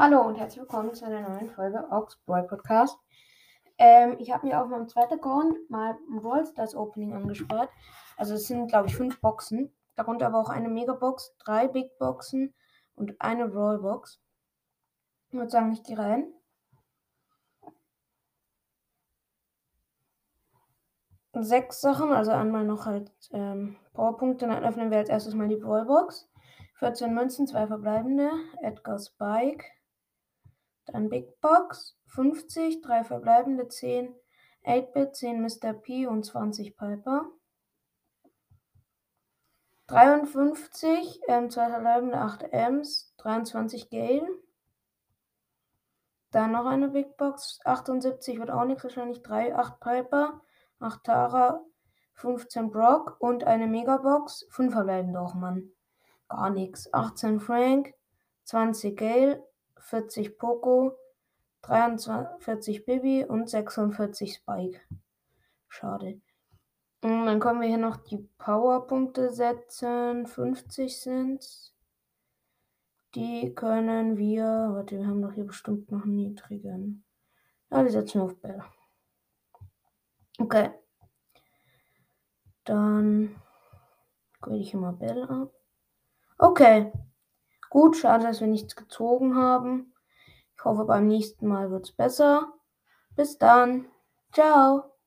Hallo und herzlich willkommen zu einer neuen Folge Oxboy Podcast. Ähm, ich habe mir auf meinem zweiten Account mal ein Brawl Stars Opening angespart. Also es sind, glaube ich, fünf Boxen. Darunter aber auch eine Megabox, drei Big Boxen und eine Rollbox. Ich würde sagen, ich gehe rein. Sechs Sachen, also einmal noch halt ähm, Powerpunkte. Dann öffnen wir als erstes mal die Brawlbox. 14 Münzen, zwei verbleibende. Edgar Spike. Dann Big Box 50, 3 verbleibende 10, 8-Bit, 10 Mr. P und 20 Piper. 53, ähm, 2 verbleibende 8 Ms, 23 Gale. Dann noch eine Big Box, 78 wird auch nichts, wahrscheinlich 3, 8 Piper, 8 Tara, 15 Brock und eine Megabox, 5 verbleibende auch, Mann. Gar nichts. 18 Frank, 20 Gale, 40 Poco, 43 Bibi und 46 Spike. Schade. Und dann können wir hier noch die Powerpunkte setzen. 50 sind Die können wir. Warte, wir haben doch hier bestimmt noch einen niedrigen. Ja, die setzen wir auf Bell. Okay. Dann gehe ich immer Bell ab. Okay. Gut, schade, dass wir nichts gezogen haben. Ich hoffe, beim nächsten Mal wird es besser. Bis dann. Ciao.